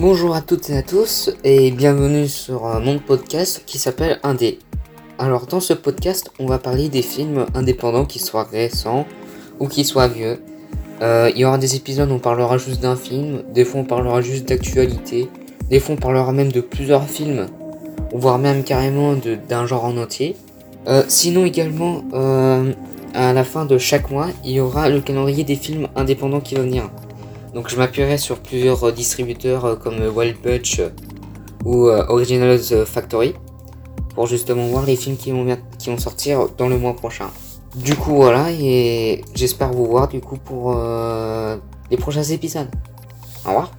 Bonjour à toutes et à tous et bienvenue sur euh, mon podcast qui s'appelle Indé. Alors dans ce podcast on va parler des films indépendants qui soient récents ou qui soient vieux. Euh, il y aura des épisodes où on parlera juste d'un film, des fois on parlera juste d'actualité, des fois on parlera même de plusieurs films, voire même carrément d'un genre en entier. Euh, sinon également à la fin de chaque mois il y aura le calendrier des films indépendants qui va venir. Donc je m'appuierai sur plusieurs euh, distributeurs euh, comme euh, Wild Bunch ou Originals Factory pour justement voir les films qui vont sortir dans le mois prochain. Du coup voilà et j'espère vous voir du coup pour les prochains épisodes. Au revoir.